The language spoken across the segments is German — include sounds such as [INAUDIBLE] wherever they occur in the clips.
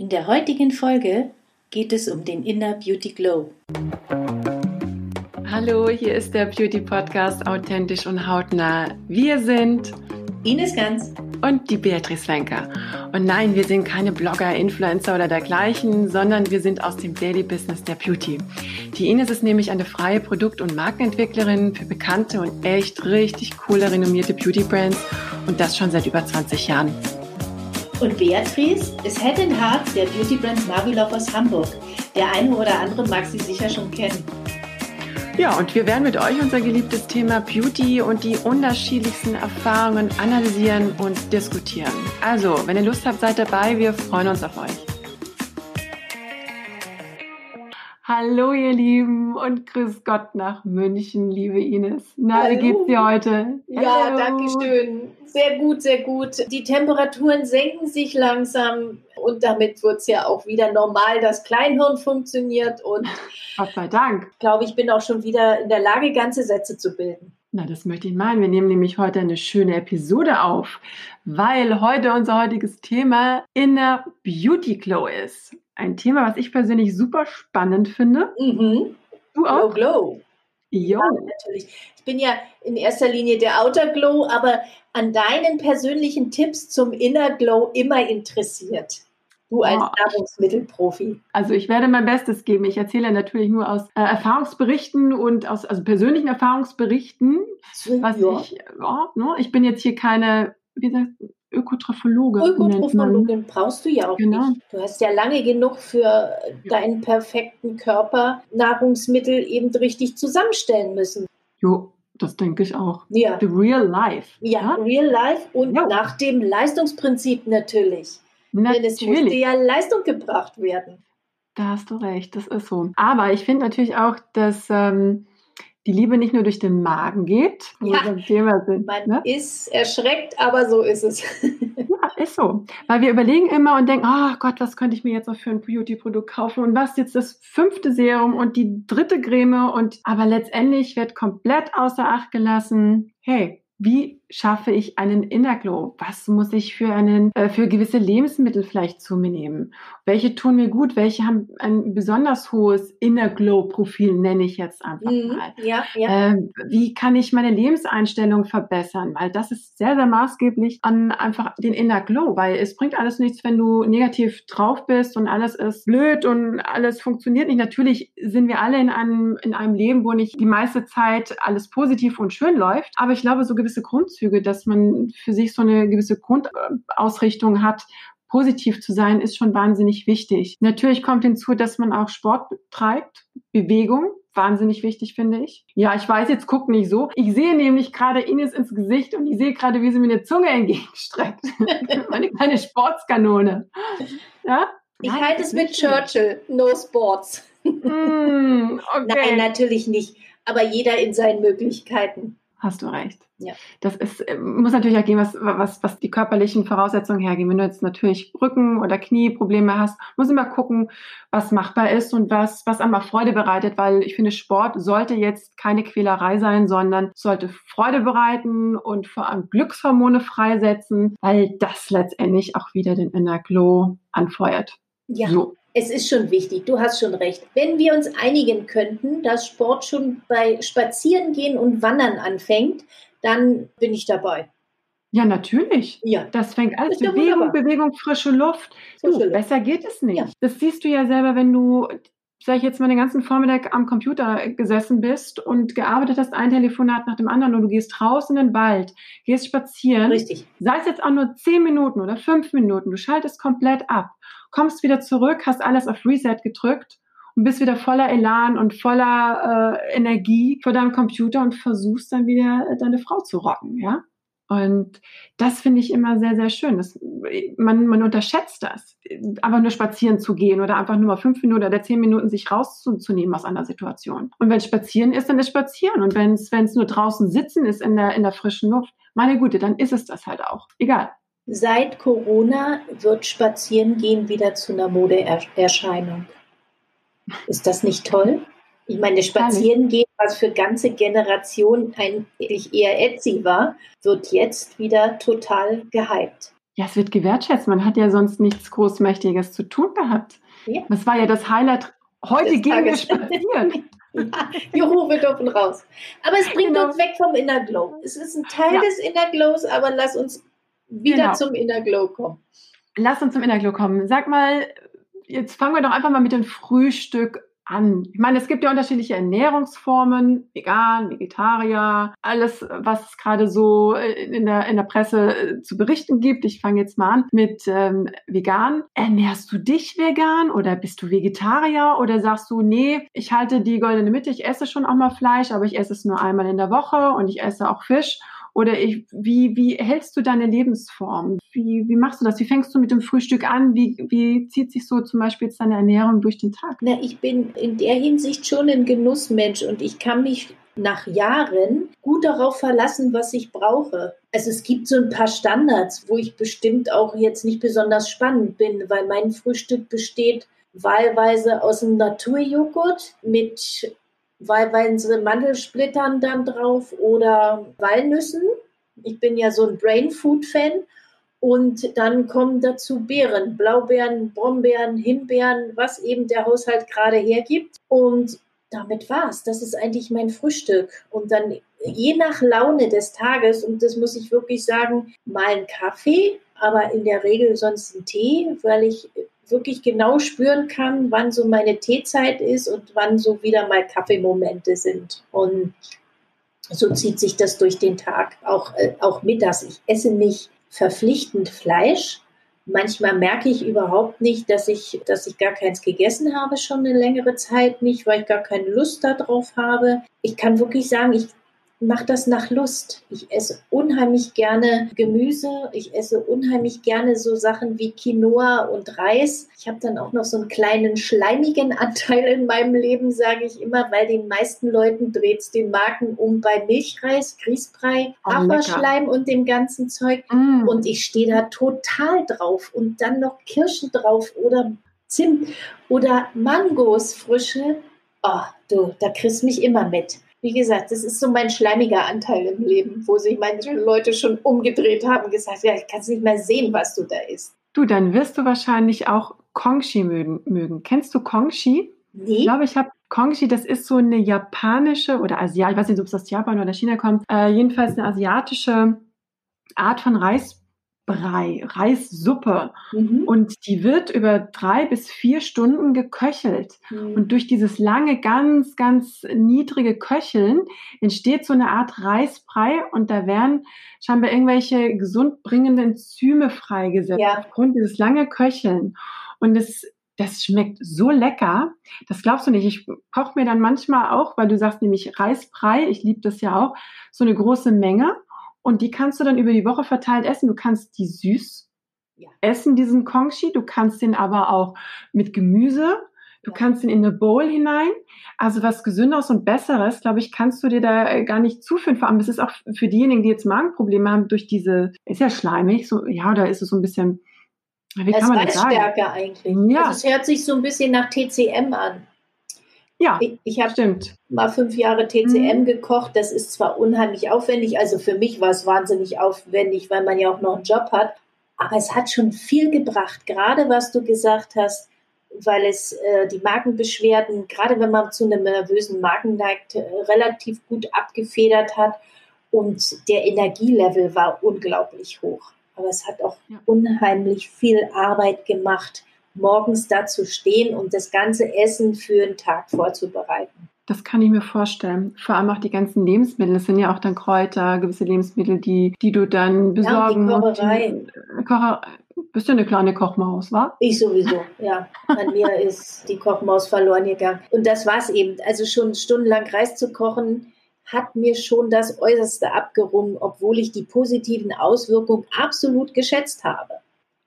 In der heutigen Folge geht es um den Inner Beauty Glow. Hallo, hier ist der Beauty Podcast Authentisch und Hautnah. Wir sind Ines Ganz und die Beatrice Wenker. Und nein, wir sind keine Blogger, Influencer oder dergleichen, sondern wir sind aus dem Daily Business der Beauty. Die Ines ist nämlich eine freie Produkt- und Markenentwicklerin für bekannte und echt richtig coole, renommierte Beauty Brands und das schon seit über 20 Jahren. Und Beatrice ist Head in Heart der Beauty Brand Marvelove aus Hamburg. Der eine oder andere mag sie sicher schon kennen. Ja, und wir werden mit euch unser geliebtes Thema Beauty und die unterschiedlichsten Erfahrungen analysieren und diskutieren. Also, wenn ihr Lust habt, seid dabei. Wir freuen uns auf euch. Hallo ihr Lieben und grüß Gott nach München, liebe Ines. Na, Hallo. wie geht's dir heute? Ja, Hallo. danke schön. Sehr gut, sehr gut. Die Temperaturen senken sich langsam und damit wird es ja auch wieder normal. Das Kleinhirn funktioniert und Gott sei Dank. ich glaube, ich bin auch schon wieder in der Lage, ganze Sätze zu bilden. Na, das möchte ich meinen. Wir nehmen nämlich heute eine schöne Episode auf, weil heute unser heutiges Thema Inner Beauty Glow ist. Ein Thema, was ich persönlich super spannend finde. Mhm. Du Glow, auch? glow. Jo. Ja, natürlich. Ich bin ja in erster Linie der Outer Glow, aber an deinen persönlichen Tipps zum Inner Glow immer interessiert. Du als Oh. Nahrungsmittelprofi. Also ich werde mein Bestes geben. Ich erzähle natürlich nur aus äh, Erfahrungsberichten und aus also persönlichen Erfahrungsberichten, was ja. ich, ja, ne, ich bin jetzt hier keine, wie gesagt, Ökotrophologe. Ökotrophologin brauchst du ja auch Genau. nicht. Du hast ja lange genug für deinen perfekten Körper Nahrungsmittel eben richtig zusammenstellen müssen. Jo, das denke ich auch. Ja. The real life. Ja, real life und Ja. nach dem Leistungsprinzip natürlich. Denn es musste Natürlich. ja Leistung gebracht werden. Da hast du recht, das ist so. Aber ich finde natürlich auch, dass ähm, die Liebe nicht nur durch den Magen geht, wo Ja. wir beim Thema sind. Man Ne? ist erschreckt, aber so ist es. Ja, ist so. Weil wir überlegen immer und denken, oh Gott, was könnte ich mir jetzt noch für ein Beauty-Produkt kaufen und was jetzt das fünfte Serum und die dritte Creme und aber letztendlich wird komplett außer Acht gelassen, hey, wie schaffe ich einen Inner Glow? Was muss ich für einen, äh, für gewisse Lebensmittel vielleicht zu mir nehmen? Welche tun mir gut? Welche haben ein besonders hohes Inner Glow Profil, nenne ich jetzt einfach Mhm. mal. Ja, ja. Ähm, wie kann ich meine Lebenseinstellung verbessern? Weil das ist sehr, sehr maßgeblich an einfach den Inner Glow, weil es bringt alles nichts, wenn du negativ drauf bist und alles ist blöd und alles funktioniert nicht. Natürlich sind wir alle in einem, in einem Leben, wo nicht die meiste Zeit alles positiv und schön läuft. Aber ich glaube, so gewisse Grundzüge, dass man für sich so eine gewisse Grundausrichtung hat, positiv zu sein, ist schon wahnsinnig wichtig. Natürlich kommt hinzu, dass man auch Sport betreibt, Bewegung, wahnsinnig wichtig, finde ich. Ja, ich weiß, jetzt guck nicht so. Ich sehe nämlich gerade Ines ins Gesicht und ich sehe gerade, wie sie mir eine Zunge entgegenstreckt. [LAUGHS] Meine kleine Sportskanone. Ja? Ich Nein, halte es mit. Churchill. No Sports. Mm, okay. [LAUGHS] Nein, natürlich nicht. Aber jeder in seinen Möglichkeiten. Hast du recht. Ja. Das ist, äh, muss natürlich auch gehen, was, was, was die körperlichen Voraussetzungen hergeben. Wenn du jetzt natürlich Rücken- oder Knieprobleme hast, muss immer gucken, was machbar ist und was, was einmal Freude bereitet, weil ich finde, Sport sollte jetzt keine Quälerei sein, sondern sollte Freude bereiten und vor allem Glückshormone freisetzen, weil das letztendlich auch wieder den Inner Glow anfeuert. Ja, So. Es ist schon wichtig. Du hast schon recht. Wenn wir uns einigen könnten, dass Sport schon bei Spazierengehen und Wandern anfängt, dann bin ich dabei. Ja, natürlich. Ja. Das fängt alles. Ja Bewegung, wunderbar. Bewegung, frische Luft. Du, Frische Luft. besser geht es nicht. Ja. Das siehst du ja selber, wenn du, sag ich jetzt mal, den ganzen Vormittag am Computer gesessen bist und gearbeitet hast, ein Telefonat nach dem anderen und du gehst raus in den Wald, gehst spazieren. Richtig. Sei es jetzt auch nur zehn Minuten oder fünf Minuten, du schaltest komplett ab, kommst wieder zurück, hast alles auf Reset gedrückt und bist wieder voller Elan und voller äh, Energie vor deinem Computer und versuchst dann wieder äh, deine Frau zu rocken, ja? Und das finde ich immer sehr, sehr schön. Das, man, man unterschätzt das. Einfach nur spazieren zu gehen oder einfach nur mal fünf Minuten oder zehn Minuten sich rauszunehmen aus einer Situation. Und wenn spazieren ist, dann ist spazieren. Und wenn es nur draußen sitzen ist in der, in der frischen Luft, meine Güte, dann ist es das halt auch. Egal. Seit Corona wird Spazierengehen wieder zu einer Modeerscheinung. Ist das nicht toll? Ich meine, Spazierengehen, was für ganze Generationen eigentlich eher Etsy war, wird jetzt wieder total gehypt. Ja, es wird gewertschätzt. Man hat ja sonst nichts Großmächtiges zu tun gehabt. Ja. Das war ja das Highlight. Heute das gehen wir spazieren. [LAUGHS] Ja, Juhu, wir dürfen raus. Aber es bringt genau. uns weg vom Inner Glow. Es ist ein Teil ja. des Inner Glows, aber lass uns wieder genau. zum Inner Glow kommen. Lass uns zum Inner Glow kommen. Sag mal, jetzt fangen wir doch einfach mal mit dem Frühstück an. Ich meine, es gibt ja unterschiedliche Ernährungsformen, vegan, Vegetarier, alles, was es gerade so äh, in der, in der Presse äh, zu berichten gibt. Ich fange jetzt mal an mit ähm, vegan. Ernährst du dich vegan oder bist du Vegetarier oder sagst du, nee, ich halte die goldene Mitte, ich esse schon auch mal Fleisch, aber ich esse es nur einmal in der Woche und ich esse auch Fisch oder ich, wie, wie hältst du deine Lebensform? Wie, wie machst du das? Wie fängst du mit dem Frühstück an? Wie, wie zieht sich so zum Beispiel jetzt deine Ernährung durch den Tag? Na, ich bin in der Hinsicht schon ein Genussmensch und ich kann mich nach Jahren gut darauf verlassen, was ich brauche. Also es gibt so ein paar Standards, wo ich bestimmt auch jetzt nicht besonders spannend bin, weil mein Frühstück besteht wahlweise aus einem Naturjoghurt mit wahlweise Mandelsplittern dann drauf oder Walnüssen. Ich bin ja so ein Brain Food Fan. Und dann kommen dazu Beeren, Blaubeeren, Brombeeren, Himbeeren, was eben der Haushalt gerade hergibt. Und damit war's. Das ist eigentlich mein Frühstück. Und dann je nach Laune des Tages, und das muss ich wirklich sagen, mal ein Kaffee, aber in der Regel sonst ein Tee, weil ich wirklich genau spüren kann, wann so meine Teezeit ist und wann so wieder mal Kaffeemomente sind. Und so zieht sich das durch den Tag, auch, äh, auch mittags. Ich esse nicht verpflichtend Fleisch. Manchmal merke ich überhaupt nicht, dass ich, dass ich gar keins gegessen habe, schon eine längere Zeit nicht, weil ich gar keine Lust darauf habe. Ich kann wirklich sagen, ich mache das nach Lust. Ich esse unheimlich gerne Gemüse. Ich esse unheimlich gerne so Sachen wie Quinoa und Reis. Ich habe dann auch noch so einen kleinen schleimigen Anteil in meinem Leben, sage ich immer, weil den meisten Leuten dreht es den Magen um bei Milchreis, Grießbrei, oh, Haferschleim und dem ganzen Zeug. Mm. Und ich stehe da total drauf. Und dann noch Kirschen drauf oder Zimt oder Mangos frische. Oh, du, da kriegst du mich immer mit wie gesagt, das ist so mein schleimiger Anteil im Leben, wo sich manche Leute schon umgedreht haben und gesagt, ja, ich kann es nicht mehr sehen, was du da isst. Du, dann wirst du wahrscheinlich auch Kongshi mögen. mögen. Kennst du Kongshi? Nee. Ich glaube, ich habe Kongshi, das ist so eine japanische oder Asiat, ich weiß nicht, ob es aus Japan oder China kommt, äh, jedenfalls eine asiatische Art von Reis Brei, Reissuppe. Mhm. Und die wird über drei bis vier Stunden geköchelt. Mhm. Und durch dieses lange, ganz, ganz niedrige Köcheln entsteht so eine Art Reisbrei und da werden scheinbar irgendwelche gesundbringenden Enzyme freigesetzt ja. aufgrund dieses lange Köcheln. Und es das schmeckt so lecker. Das glaubst du nicht. Ich koche mir dann manchmal auch, weil du sagst nämlich Reisbrei, ich liebe das ja auch, so eine große Menge. Und die kannst du dann über die Woche verteilt essen. Du kannst die süß ja. essen, diesen Kongshi. Du kannst den aber auch mit Gemüse. Du ja. kannst ihn in eine Bowl hinein. Also was Gesünderes und Besseres, glaube ich, kannst du dir da äh, gar nicht zuführen. Vor allem, es ist auch für diejenigen, die jetzt Magenprobleme haben, durch diese, ist ja schleimig, so, ja, da ist es so ein bisschen, wie kann man das sagen? Stärker eigentlich. Ja. Also es hört sich so ein bisschen nach TCM an. Ja, ich, ich habe mal fünf Jahre TCM mhm. gekocht. Das ist zwar unheimlich aufwendig, also für mich war es wahnsinnig aufwendig, weil man ja auch noch einen Job hat. Aber es hat schon viel gebracht, gerade was du gesagt hast, weil es äh, die Magenbeschwerden, gerade wenn man zu einem nervösen Magen neigt, äh, relativ gut abgefedert hat. Und der Energielevel war unglaublich hoch. Aber es hat auch ja. unheimlich viel Arbeit gemacht, morgens da zu stehen und das ganze Essen für den Tag vorzubereiten. Das kann ich mir vorstellen. Vor allem auch die ganzen Lebensmittel. Das sind ja auch dann Kräuter, gewisse Lebensmittel, die, die du dann besorgen ja, die Kocherei. Kocher bist du eine kleine Kochmaus, wa? Ich sowieso, ja. An mir [LAUGHS] ist die Kochmaus verloren gegangen. Und das war es eben. Also schon stundenlang Reis zu kochen, hat mir schon das Äußerste abgerungen, obwohl ich die positiven Auswirkungen absolut geschätzt habe.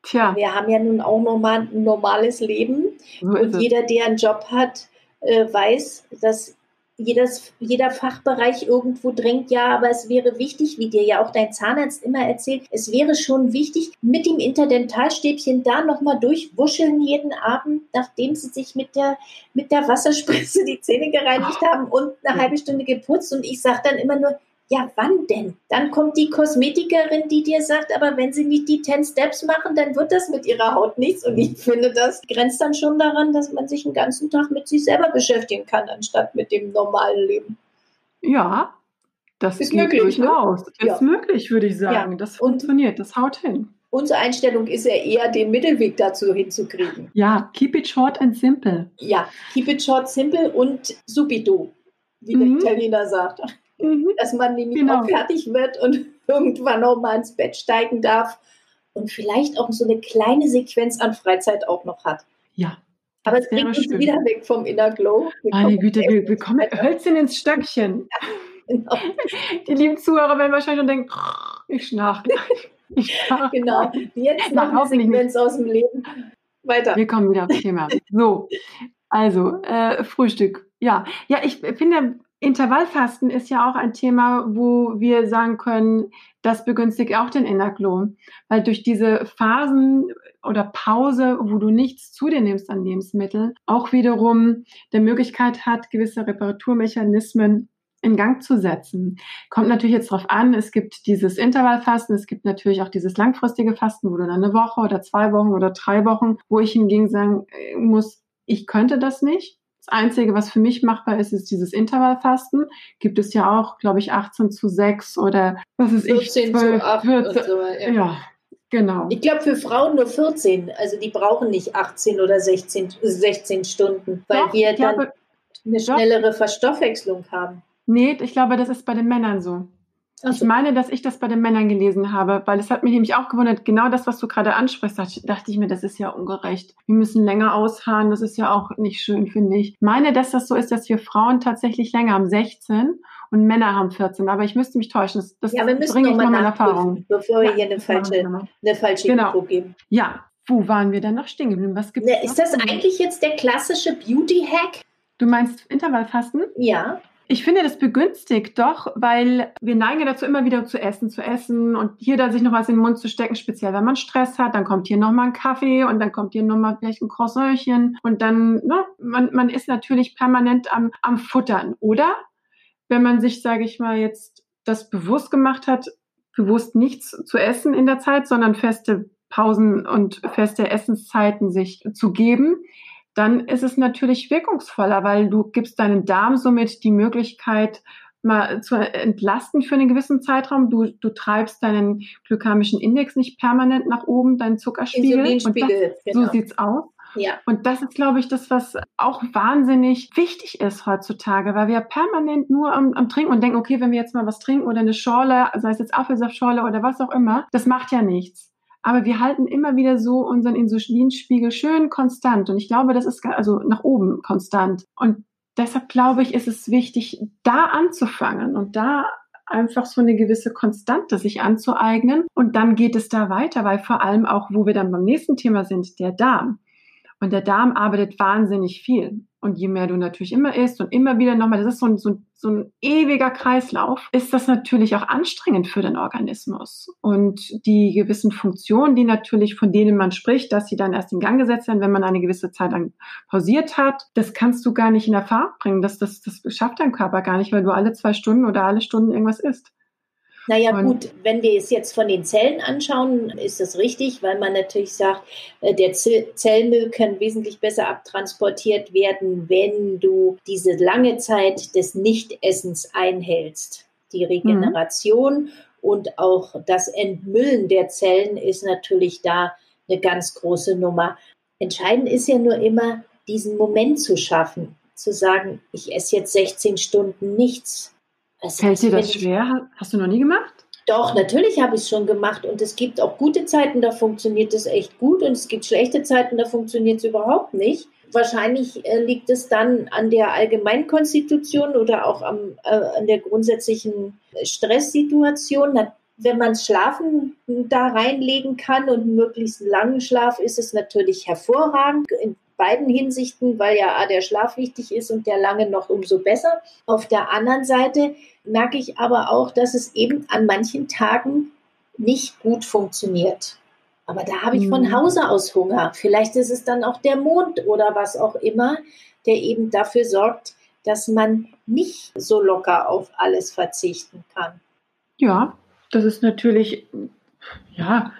Tja. Wir haben ja nun auch normal, ein normales Leben. So und jeder, der einen Job hat, äh, weiß, dass jedes, jeder Fachbereich irgendwo drängt, ja, aber es wäre wichtig, wie dir ja auch dein Zahnarzt immer erzählt, es wäre schon wichtig, mit dem Interdentalstäbchen da nochmal durchwuscheln jeden Abend, nachdem sie sich mit der, mit der Wasserspritze die Zähne gereinigt haben und eine halbe Stunde geputzt. Und ich sage dann immer nur, Ja, wann denn? Dann kommt die Kosmetikerin, die dir sagt, aber wenn sie nicht die 10 Steps machen, dann wird das mit ihrer Haut nichts. Und ich finde, das grenzt dann schon daran, dass man sich den ganzen Tag mit sich selber beschäftigen kann, anstatt mit dem normalen Leben. Ja, das ist möglich. Durchaus. Ne? Ist ja. möglich, würde ich sagen. Ja. Das funktioniert, das haut hin. Unsere Einstellung ist ja eher, den Mittelweg dazu hinzukriegen. Ja, keep it short and simple. Ja, keep it short, simple und subito, wie mhm. der Italiener sagt. Mhm. Dass man nämlich genau. auch fertig wird und [LAUGHS] irgendwann auch mal ins Bett steigen darf und vielleicht auch so eine kleine Sequenz an Freizeit auch noch hat. Ja. Aber es bringt uns schön. wieder weg vom Inner Glow. Wir Meine Güte, wir, wir kommen Hölzchen ins Stöckchen. [LAUGHS] Ja, genau. [LAUGHS] Die lieben Zuhörer werden wahrscheinlich schon denken, ich schnarch gleich. genau. Jetzt noch eine Sequenz aus dem Leben. Weiter. Wir kommen wieder aufs Thema. So, also äh, Frühstück. Ja, ja, ich finde, Intervallfasten ist ja auch ein Thema, wo wir sagen können, das begünstigt auch den Inner Glow. Weil durch diese Phasen oder Pause, wo du nichts zu dir nimmst an Lebensmitteln, auch wiederum der Möglichkeit hat, gewisse Reparaturmechanismen in Gang zu setzen. Kommt natürlich jetzt darauf an, es gibt dieses Intervallfasten, es gibt natürlich auch dieses langfristige Fasten, wo du dann eine Woche oder zwei Wochen oder drei Wochen, wo ich hingegen sagen äh, muss, ich könnte das nicht. Das Einzige, was für mich machbar ist, ist dieses Intervallfasten. Gibt es ja auch, glaube ich, 18 zu 6 oder was ist ich? 12, zu 8 14, so, ja. ja. Genau. Ich glaube für Frauen nur 14. Also die brauchen nicht 18 oder 16, 16 Stunden, weil Doch, wir dann glaube, eine schnellere Doch. Verstoffwechslung haben. Nee, ich glaube, das ist bei den Männern so. Ich meine, dass ich das bei den Männern gelesen habe, weil es hat mich nämlich auch gewundert, genau das, was du gerade ansprichst, dachte ich mir, das ist ja ungerecht. Wir müssen länger ausharren, das ist ja auch nicht schön, finde ich. Ich meine, dass das so ist, dass wir Frauen tatsächlich länger haben, 16 und Männer haben 14, aber ich müsste mich täuschen. Das, das ja, wir müssen bringe ich mal meine Erfahrung. Bevor wir ja, hier eine falsche, eine falsche genau. Info geben. Ja, wo waren wir denn noch stehen geblieben? Was gibt's ne, Ist das eigentlich jetzt der klassische Beauty-Hack? Du meinst Intervallfasten? Ja. Ich finde, das begünstigt doch, weil wir neigen dazu, immer wieder zu essen, zu essen und hier da sich noch was in den Mund zu stecken, speziell wenn man Stress hat, dann kommt hier nochmal ein Kaffee und dann kommt hier nochmal vielleicht ein Croissantchen und dann, ne, man, man ist natürlich permanent am, am Futtern. Oder wenn man sich, sage ich mal, jetzt das bewusst gemacht hat, bewusst nichts zu essen in der Zeit, sondern feste Pausen und feste Essenszeiten sich zu geben, dann ist es natürlich wirkungsvoller, weil du gibst deinem Darm somit die Möglichkeit, mal zu entlasten für einen gewissen Zeitraum. Du, du treibst deinen glykamischen Index nicht permanent nach oben, deinen Zuckerspiegel. Und das, genau. So sieht's aus. Ja. Und das ist, glaube ich, das, was auch wahnsinnig wichtig ist heutzutage, weil wir permanent nur am, am, Trinken und denken, okay, wenn wir jetzt mal was trinken oder eine Schorle, sei es jetzt Apfelsaftschorle oder was auch immer, das macht ja nichts aber wir halten immer wieder so unseren Insulinspiegel schön konstant. Und ich glaube, das ist also nach oben konstant. Und deshalb glaube ich, ist es wichtig, da anzufangen und da einfach so eine gewisse Konstante sich anzueignen. Und dann geht es da weiter, weil vor allem auch, wo wir dann beim nächsten Thema sind, der Darm. Und der Darm arbeitet wahnsinnig viel. Und je mehr du natürlich immer isst und immer wieder nochmal, das ist so ein, so, so ein ewiger Kreislauf, ist das natürlich auch anstrengend für den Organismus. Und die gewissen Funktionen, die natürlich, von denen man spricht, dass sie dann erst in Gang gesetzt werden, wenn man eine gewisse Zeit lang pausiert hat, das kannst du gar nicht in Erfahrung bringen. Das, das, das schafft dein Körper gar nicht, weil du alle zwei Stunden oder alle Stunden irgendwas isst. Naja und gut, wenn wir es jetzt von den Zellen anschauen, ist das richtig, weil man natürlich sagt, äh, der Zellmüll kann wesentlich besser abtransportiert werden, wenn du diese lange Zeit des Nichtessens einhältst. Die Regeneration mhm. und auch das Entmüllen der Zellen ist natürlich da eine ganz große Nummer. Entscheidend ist ja nur immer, diesen Moment zu schaffen, zu sagen, ich esse jetzt 16 Stunden nichts das Fällt dir das schwer? Hast du noch nie gemacht? Doch, natürlich habe ich es schon gemacht und es gibt auch gute Zeiten, da funktioniert es echt gut und es gibt schlechte Zeiten, da funktioniert es überhaupt nicht. Wahrscheinlich äh, liegt es dann an der Allgemeinkonstitution oder auch am, äh, an der grundsätzlichen Stresssituation. Wenn man Schlafen da reinlegen kann und möglichst langen Schlaf, ist es natürlich hervorragend. In beiden Hinsichten, weil ja der Schlaf wichtig ist und der lange noch umso besser. Auf der anderen Seite merke ich aber auch, dass es eben an manchen Tagen nicht gut funktioniert. Aber da habe ich von mhm. Hause aus Hunger. Vielleicht ist es dann auch der Mond oder was auch immer, der eben dafür sorgt, dass man nicht so locker auf alles verzichten kann. Ja, das ist natürlich, ja,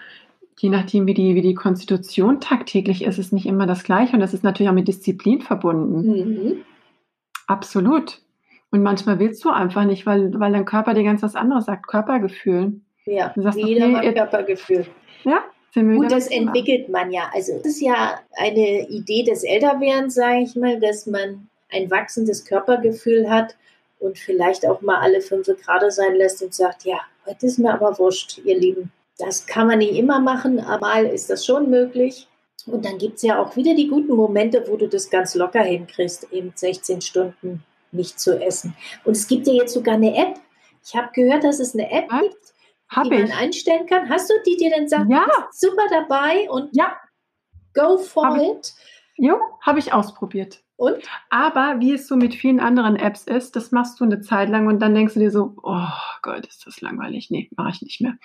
je nachdem, wie die, wie die Konstitution tagtäglich ist, ist nicht immer das Gleiche. Und das ist natürlich auch mit Disziplin verbunden. Mhm. Absolut. Und manchmal willst du einfach nicht, weil, weil dein Körper dir ganz was anderes sagt. Körpergefühl. Ja, sagst, jeder okay, Körpergefühl. Ja, und das entwickelt man ja. Also es ist ja eine Idee des Älterwerdens, sage ich mal, dass man ein wachsendes Körpergefühl hat und vielleicht auch mal alle fünf Grad sein lässt und sagt, ja, heute ist mir aber wurscht, ihr Lieben. Das kann man nicht immer machen, aber mal ist das schon möglich. Und dann gibt es ja auch wieder die guten Momente, wo du das ganz locker hinkriegst, eben 16 Stunden nicht zu essen. Und es gibt ja jetzt sogar eine App. Ich habe gehört, dass es eine App Was? gibt, die ich. man einstellen kann. Hast du die dir denn sagt, ja. super dabei und ja. go for hab it? Ich, jo, habe ich ausprobiert. Und? Aber wie es so mit vielen anderen Apps ist, das machst du eine Zeit lang und dann denkst du dir so, oh Gott, ist das langweilig. Nee, mache ich nicht mehr.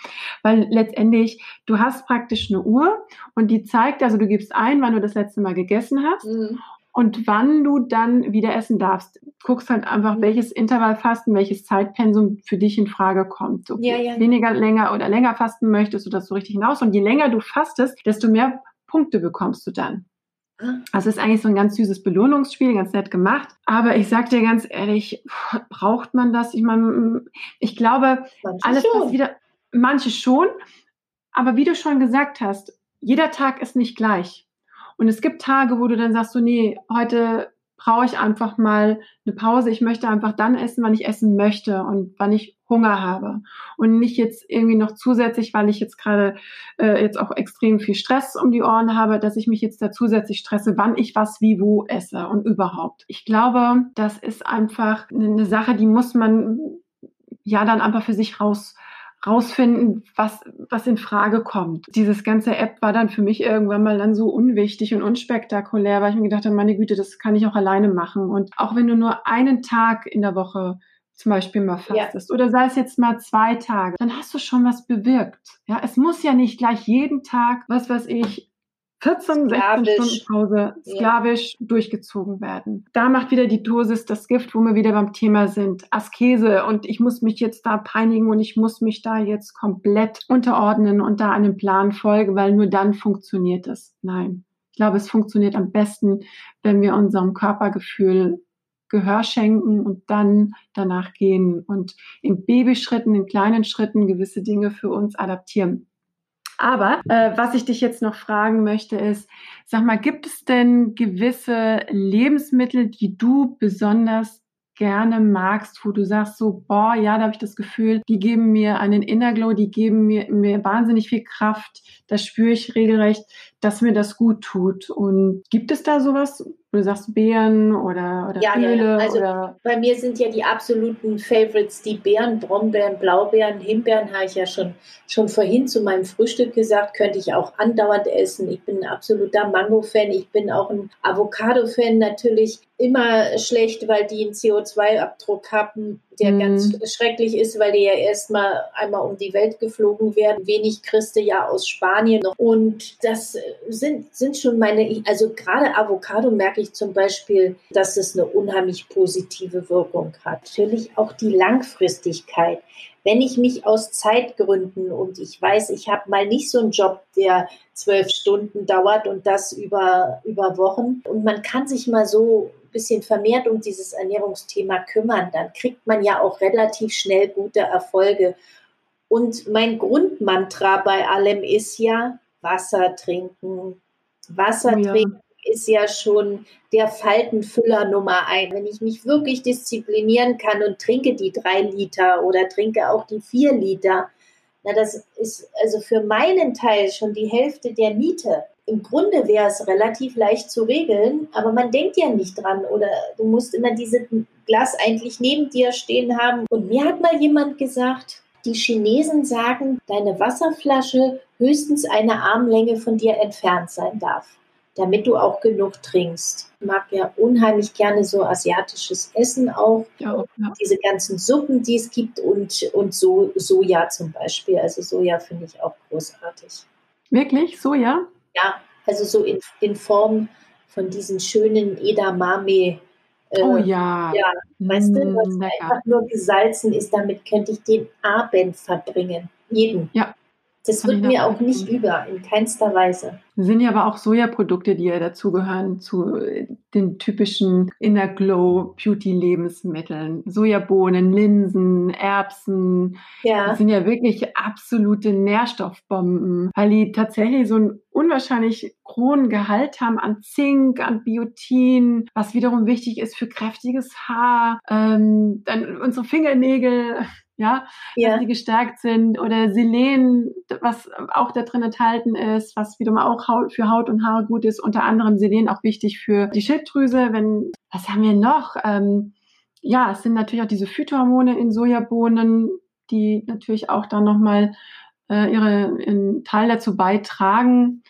Weil letztendlich, du hast praktisch eine Uhr und die zeigt, also du gibst ein, wann du das letzte Mal gegessen hast. Mhm. Und wann du dann wieder essen darfst, guckst halt einfach, mhm. welches Intervallfasten, welches Zeitpensum für dich in Frage kommt. So ja, ja. weniger länger oder länger fasten möchtest du das so richtig hinaus. Und je länger du fastest, desto mehr Punkte bekommst du dann. Also es ist eigentlich so ein ganz süßes Belohnungsspiel, ganz nett gemacht. Aber ich sag dir ganz ehrlich, braucht man das? Ich meine, ich glaube, manche alles, schon. was wieder, manche schon. Aber wie du schon gesagt hast, jeder Tag ist nicht gleich. Und es gibt Tage, wo du dann sagst, so, nee, heute brauche ich einfach mal eine Pause. Ich möchte einfach dann essen, wann ich essen möchte und wann ich Hunger habe. Und nicht jetzt irgendwie noch zusätzlich, weil ich jetzt gerade äh, jetzt auch extrem viel Stress um die Ohren habe, dass ich mich jetzt da zusätzlich stresse, wann ich was wie wo esse und überhaupt. Ich glaube, das ist einfach eine Sache, die muss man ja dann einfach für sich raus rausfinden, was, was in Frage kommt. Dieses ganze App war dann für mich irgendwann mal dann so unwichtig und unspektakulär, weil ich mir gedacht habe, meine Güte, das kann ich auch alleine machen. Und auch wenn du nur einen Tag in der Woche zum Beispiel mal fastest ja. oder sei es jetzt mal zwei Tage, dann hast du schon was bewirkt. Ja, es muss ja nicht gleich jeden Tag, was weiß ich, 14, sklavisch. 16 Stunden Pause sklavisch ja. durchgezogen werden. Da macht wieder die Dosis das Gift, wo wir wieder beim Thema sind. Askese und ich muss mich jetzt da peinigen und ich muss mich da jetzt komplett unterordnen und da einem Plan folgen, weil nur dann funktioniert es. Nein. Ich glaube, es funktioniert am besten, wenn wir unserem Körpergefühl Gehör schenken und dann danach gehen und in Babyschritten, in kleinen Schritten gewisse Dinge für uns adaptieren. Aber äh, was ich dich jetzt noch fragen möchte ist, sag mal, gibt es denn gewisse Lebensmittel, die du besonders gerne magst, wo du sagst so, boah, ja, da habe ich das Gefühl, die geben mir einen Inner Glow, die geben mir, mir wahnsinnig viel Kraft. Da spüre ich regelrecht, dass mir das gut tut. Und gibt es da sowas, du sagst Beeren oder, oder ja, Öle? Ja, also oder? bei mir sind ja die absoluten Favorites die Beeren, Brombeeren, Blaubeeren, Himbeeren, habe ich ja schon, schon vorhin zu meinem Frühstück gesagt, könnte ich auch andauernd essen. Ich bin ein absoluter Mango-Fan, ich bin auch ein Avocado-Fan natürlich immer schlecht, weil die einen CO2-Abdruck haben, der mhm. ganz schrecklich ist, weil die ja erstmal einmal um die Welt geflogen werden. Wenig Christe ja aus Spanien noch. Und das sind, sind schon meine, also gerade Avocado merke ich zum Beispiel, dass es eine unheimlich positive Wirkung hat. Natürlich auch die Langfristigkeit. Wenn ich mich aus Zeitgründen und ich weiß, ich habe mal nicht so einen Job, der zwölf Stunden dauert und das über, über Wochen und man kann sich mal so bisschen vermehrt um dieses Ernährungsthema kümmern, dann kriegt man ja auch relativ schnell gute Erfolge. Und mein Grundmantra bei allem ist ja Wasser trinken. Wasser oh ja. trinken ist ja schon der Faltenfüller Nummer ein. Wenn ich mich wirklich disziplinieren kann und trinke die drei Liter oder trinke auch die vier Liter, na, das ist also für meinen Teil schon die Hälfte der Miete im Grunde wäre es relativ leicht zu regeln, aber man denkt ja nicht dran oder du musst immer dieses Glas eigentlich neben dir stehen haben. Und mir hat mal jemand gesagt, die Chinesen sagen, deine Wasserflasche höchstens eine Armlänge von dir entfernt sein darf, damit du auch genug trinkst. Ich mag ja unheimlich gerne so asiatisches Essen auch. Ja, ja. Diese ganzen Suppen, die es gibt und, und so, Soja zum Beispiel. Also Soja finde ich auch großartig. Wirklich? Soja? Ja, also so in, in Form von diesen schönen Edamame Äh, oh ja. Ja, weißt du, was mm, einfach nur gesalzen ist, damit könnte ich den Abend verbringen. Jeden. Ja. Das wird mir auch nicht über, in keinster Weise. Sind ja aber auch Sojaprodukte, die ja dazugehören zu den typischen Inner Glow Beauty Lebensmitteln. Sojabohnen, Linsen, Erbsen. Ja. Das sind ja wirklich absolute Nährstoffbomben, weil die tatsächlich so ein unwahrscheinlich hohen Gehalt haben an Zink, an Biotin, was wiederum wichtig ist für kräftiges Haar. Ähm, dann unsere Fingernägel [LAUGHS] ja, ja. dass die gestärkt sind oder Selen, was auch da drin enthalten ist, was wiederum auch für Haut und Haare gut ist, unter anderem Selen auch wichtig für die Schilddrüse. Wenn, was haben wir noch? Ähm, ja, es sind natürlich auch diese Phytohormone in Sojabohnen, die natürlich auch dann nochmal äh, ihre ihren Teil dazu beitragen.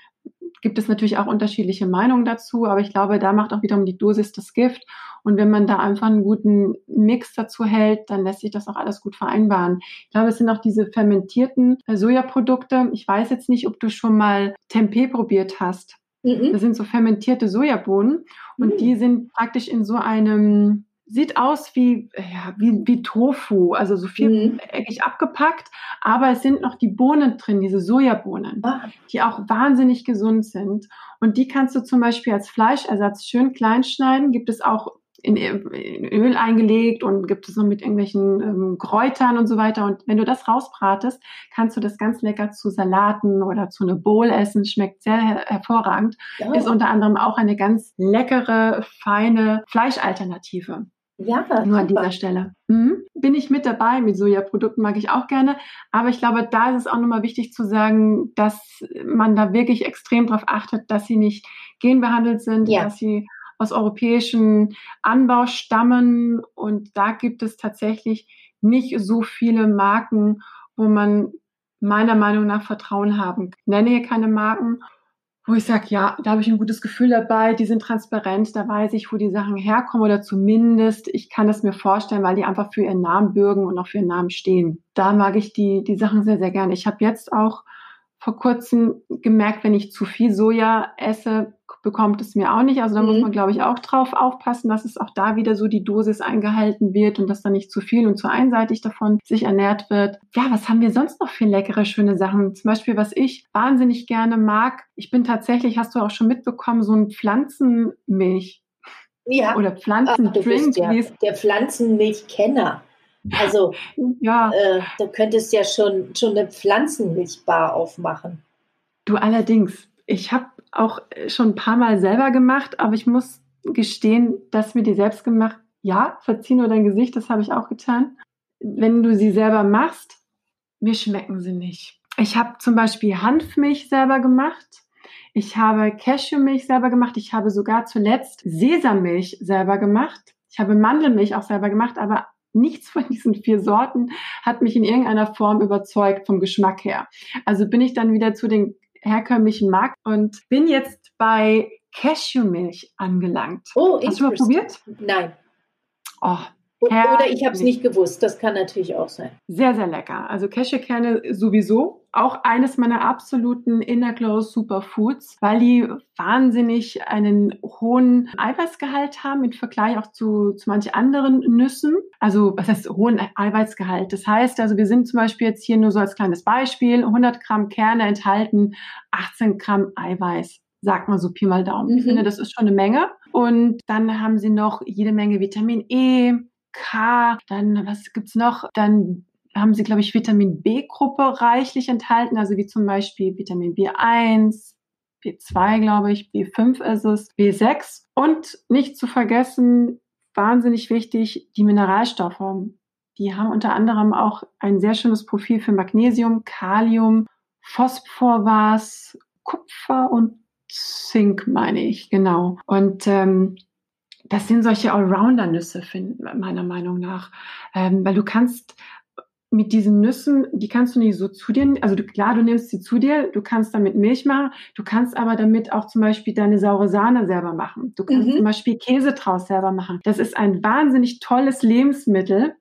Gibt es natürlich auch unterschiedliche Meinungen dazu, aber ich glaube, da macht auch wiederum die Dosis das Gift. Und wenn man da einfach einen guten Mix dazu hält, dann lässt sich das auch alles gut vereinbaren. Ich glaube, es sind auch diese fermentierten äh, Sojaprodukte. Ich weiß jetzt nicht, ob du schon mal Tempeh probiert hast. Mhm. Das sind so fermentierte Sojabohnen und mhm. die sind praktisch in so einem sieht aus wie, ja, wie, wie Tofu, also so viereckig mhm. abgepackt, aber es sind noch die Bohnen drin, diese Sojabohnen, ah. die auch wahnsinnig gesund sind. Und die kannst du zum Beispiel als Fleischersatz schön klein schneiden. Gibt es auch in, in Öl eingelegt und gibt es noch mit irgendwelchen ähm, Kräutern und so weiter. Und wenn du das rausbratest, kannst du das ganz lecker zu Salaten oder zu einer Bowl essen. Schmeckt sehr her hervorragend. Ja. Ist unter anderem auch eine ganz leckere, feine Fleischalternative. Ja, nur an dieser Stelle. Mhm. Bin ich mit dabei. Mit Sojaprodukten mag ich auch gerne. Aber ich glaube, da ist es auch nochmal wichtig zu sagen, dass man da wirklich extrem darauf achtet, dass sie nicht genbehandelt sind, ja. dass sie aus europäischen Anbau stammen. Und da gibt es tatsächlich nicht so viele Marken, wo man meiner Meinung nach Vertrauen haben. Ich nenne hier keine Marken, wo ich sage, ja, da habe ich ein gutes Gefühl dabei, die sind transparent, da weiß ich, wo die Sachen herkommen oder zumindest ich kann es mir vorstellen, weil die einfach für ihren Namen bürgen und auch für ihren Namen stehen. Da mag ich die, die Sachen sehr, sehr gerne. Ich habe jetzt auch vor kurzem gemerkt, wenn ich zu viel Soja esse, bekommt es mir auch nicht. Also da mhm. muss man, glaube ich, auch drauf aufpassen, dass es auch da wieder so die Dosis eingehalten wird und dass da nicht zu viel und zu einseitig davon sich ernährt wird. Ja, was haben wir sonst noch für leckere, schöne Sachen? Zum Beispiel, was ich wahnsinnig gerne mag. Ich bin tatsächlich, hast du auch schon mitbekommen, so ein Pflanzenmilch. Ja. Oder Pflanzendrink. Ja der Pflanzenmilchkenner. Also, ja. Äh, du könntest ja schon, schon eine Pflanzenmilchbar aufmachen. Du allerdings, ich habe auch schon ein paar Mal selber gemacht, aber ich muss gestehen, dass mir die selbst gemacht, ja, verzieh nur dein Gesicht, das habe ich auch getan. Wenn du sie selber machst, mir schmecken sie nicht. Ich habe zum Beispiel Hanfmilch selber gemacht. Ich habe Cashewmilch selber gemacht. Ich habe sogar zuletzt Sesammilch selber gemacht. Ich habe Mandelmilch auch selber gemacht, aber nichts von diesen vier Sorten hat mich in irgendeiner Form überzeugt vom Geschmack her. Also bin ich dann wieder zu den herkömmlichen Markt und bin jetzt bei Cashewmilch angelangt. Oh, Hast du mal probiert? Nein. Oh, oder ich habe es nicht gewusst. Das kann natürlich auch sein. Sehr, sehr lecker. Also Cashewkerne sowieso. Auch eines meiner absoluten Inner Glow Superfoods, weil die wahnsinnig einen hohen Eiweißgehalt haben im Vergleich auch zu, zu manchen anderen Nüssen. Also was heißt hohen Eiweißgehalt? Das heißt, also wir sind zum Beispiel jetzt hier nur so als kleines Beispiel, 100 Gramm Kerne enthalten 18 Gramm Eiweiß sagt man so Pi mal Daumen. Mhm. Ich finde, das ist schon eine Menge. Und dann haben sie noch jede Menge Vitamin E, K, dann was gibt's noch? Dann haben sie, glaube ich, Vitamin B-Gruppe reichlich enthalten, also wie zum Beispiel Vitamin B1, B2, glaube ich, B5 ist es, B6 und nicht zu vergessen, wahnsinnig wichtig, die Mineralstoffe. Die haben unter anderem auch ein sehr schönes Profil für Magnesium, Kalium, Phosphor was, Kupfer und Zink, meine ich, genau. Und ähm, das sind solche Allrounder-Nüsse, meiner Meinung nach. Ähm, weil du kannst mit diesen Nüssen, die kannst du nicht so zu dir, also du, klar, du nimmst sie zu dir, du kannst damit Milch machen, du kannst aber damit auch zum Beispiel deine saure Sahne selber machen. Du kannst mhm. zum Beispiel Käse draus selber machen. Das ist ein wahnsinnig tolles Lebensmittel.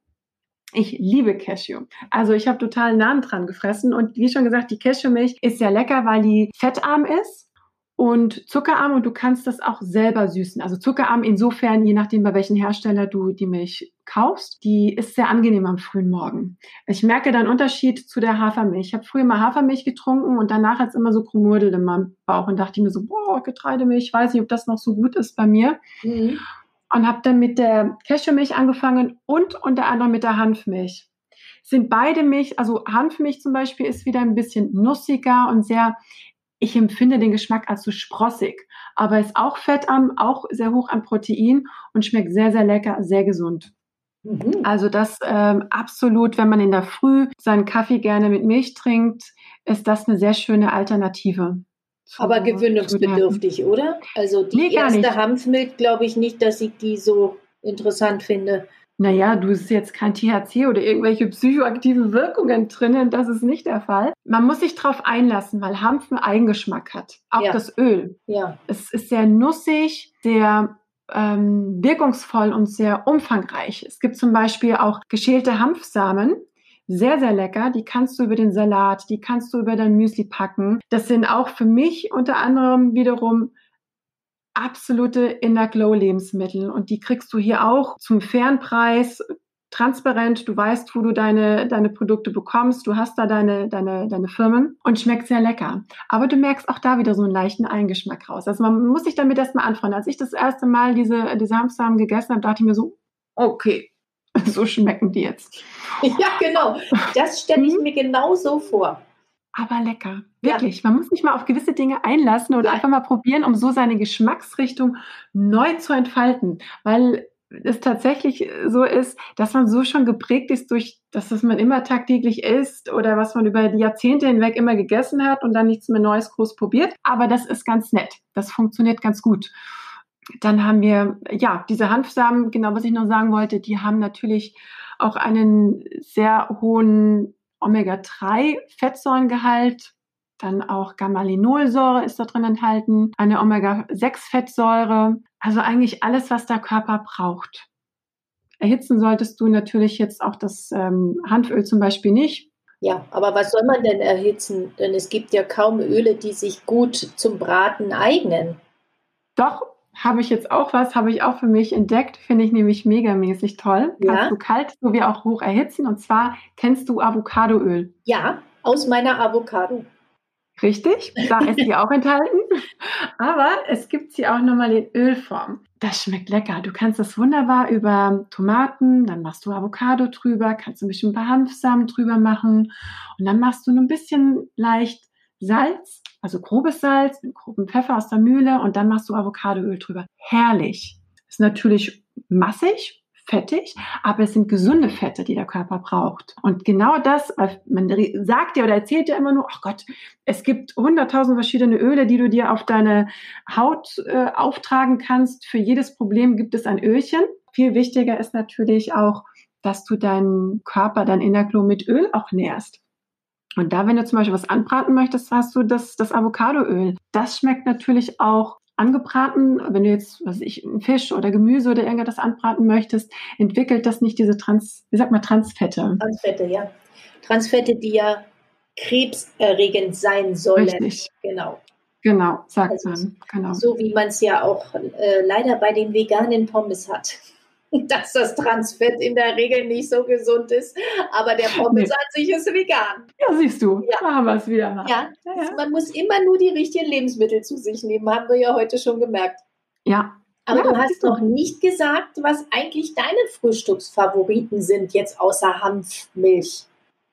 Ich liebe Cashew. Also ich habe total Nahen dran gefressen und wie schon gesagt, die Cashewmilch ist sehr lecker, weil die fettarm ist und zuckerarm und du kannst das auch selber süßen. Also zuckerarm insofern, je nachdem, bei welchem Hersteller du die Milch kaufst, die ist sehr angenehm am frühen Morgen. Ich merke da einen Unterschied zu der Hafermilch. Ich habe früher mal Hafermilch getrunken und danach hat es immer so krumurdelt in meinem Bauch und dachte mir so, boah, Getreidemilch, ich weiß nicht, ob das noch so gut ist bei mir. Mhm. Und habe dann mit der Cashewmilch angefangen und unter anderem mit der Hanfmilch. Sind beide Milch, also Hanfmilch zum Beispiel ist wieder ein bisschen nussiger und sehr ich empfinde den Geschmack als so sprossig, aber ist auch fettarm, auch sehr hoch an Protein und schmeckt sehr, sehr lecker, sehr gesund. Mhm. Also das ähm, absolut, wenn man in der Früh seinen Kaffee gerne mit Milch trinkt, ist das eine sehr schöne Alternative. Aber gewöhnungsbedürftig, oder? Also die nee, erste Hanfmilch glaube ich nicht, dass ich die so interessant finde naja, du ist jetzt kein THC oder irgendwelche psychoaktive Wirkungen drinnen, das ist nicht der Fall. Man muss sich darauf einlassen, weil Hanf einen Eigengeschmack hat. Auch ja. das Öl. Ja. Es ist sehr nussig, sehr ähm, wirkungsvoll und sehr umfangreich. Es gibt zum Beispiel auch geschälte Hanfsamen. Sehr, sehr lecker. Die kannst du über den Salat, die kannst du über dein Müsli packen. Das sind auch für mich unter anderem wiederum absolute Inner Glow Lebensmittel und die kriegst du hier auch zum fairen Preis, transparent, du weißt, wo du deine, deine Produkte bekommst, du hast da deine, deine, deine Firmen und schmeckt sehr lecker. Aber du merkst auch da wieder so einen leichten Eingeschmack raus. Also man muss sich damit erstmal anfreunden. Als ich das erste Mal diese, diese Hamstersamen gegessen habe, dachte ich mir so, okay, [LAUGHS] so schmecken die jetzt. Ja, genau. Das stelle ich mhm. mir genau so vor aber lecker. Wirklich. Ja. Man muss sich mal auf gewisse Dinge einlassen oder ja. einfach mal probieren, um so seine Geschmacksrichtung neu zu entfalten. Weil es tatsächlich so ist, dass man so schon geprägt ist durch das, was man immer tagtäglich isst oder was man über die Jahrzehnte hinweg immer gegessen hat und dann nichts mehr Neues groß probiert. Aber das ist ganz nett. Das funktioniert ganz gut. Dann haben wir, ja, diese Hanfsamen, genau was ich noch sagen wollte, die haben natürlich auch einen sehr hohen Omega-3-Fettsäurengehalt, dann auch Gamma-Linolsäure ist da drin enthalten, eine Omega-6-Fettsäure, also eigentlich alles, was der Körper braucht. Erhitzen solltest du natürlich jetzt auch das ähm, Hanföl zum Beispiel nicht. Ja, aber was soll man denn erhitzen? Denn es gibt ja kaum Öle, die sich gut zum Braten eignen. Doch, habe ich jetzt auch was, habe ich auch für mich entdeckt, finde ich nämlich megamäßig toll. Ja. Kannst du kalt sowie auch hoch erhitzen. Und zwar kennst du Avocadoöl. Ja, aus meiner Avocado. Richtig, da ist sie auch enthalten. [LAUGHS] Aber es gibt sie auch nochmal in Ölform. Das schmeckt lecker. Du kannst das wunderbar über Tomaten, dann machst du Avocado drüber, kannst du ein bisschen ein paar Hanfsamen drüber machen und dann machst du nur ein bisschen leicht Salz, also grobes Salz, mit grobem Pfeffer aus der Mühle und dann machst du Avocadoöl drüber. Herrlich. Ist natürlich massig, fettig, aber es sind gesunde Fette, die der Körper braucht. Und genau das, man sagt ja oder erzählt ja immer nur, ach Gott, es gibt hunderttausend verschiedene Öle, die du dir auf deine Haut äh, auftragen kannst. Für jedes Problem gibt es ein Ölchen. Viel wichtiger ist natürlich auch, dass du deinen Körper, dein Innerklo mit Öl auch nährst. Und da, wenn du zum Beispiel was anbraten möchtest, hast du das, das Avocadoöl. Das schmeckt natürlich auch angebraten. Wenn du jetzt, was ich, Fisch oder Gemüse oder irgendetwas anbraten möchtest, entwickelt das nicht diese Trans, wie sagt man, Transfette. Transfette, ja. Transfette, die ja krebserregend sein sollen. Richtig. Genau. Genau, sagt also, man. Genau. So wie man es ja auch äh, leider bei den veganen Pommes hat. [LAUGHS] dass das Transfett in der Regel nicht so gesund ist, aber der Pommes nee. an sich ist vegan. Ja, siehst du, ja. da haben wir es wieder. Ja, ja, ja, man muss immer nur die richtigen Lebensmittel zu sich nehmen, haben wir ja heute schon gemerkt. Ja. Aber du hast noch nicht gesagt, was eigentlich deine Frühstücksfavoriten sind, jetzt außer Hanfmilch.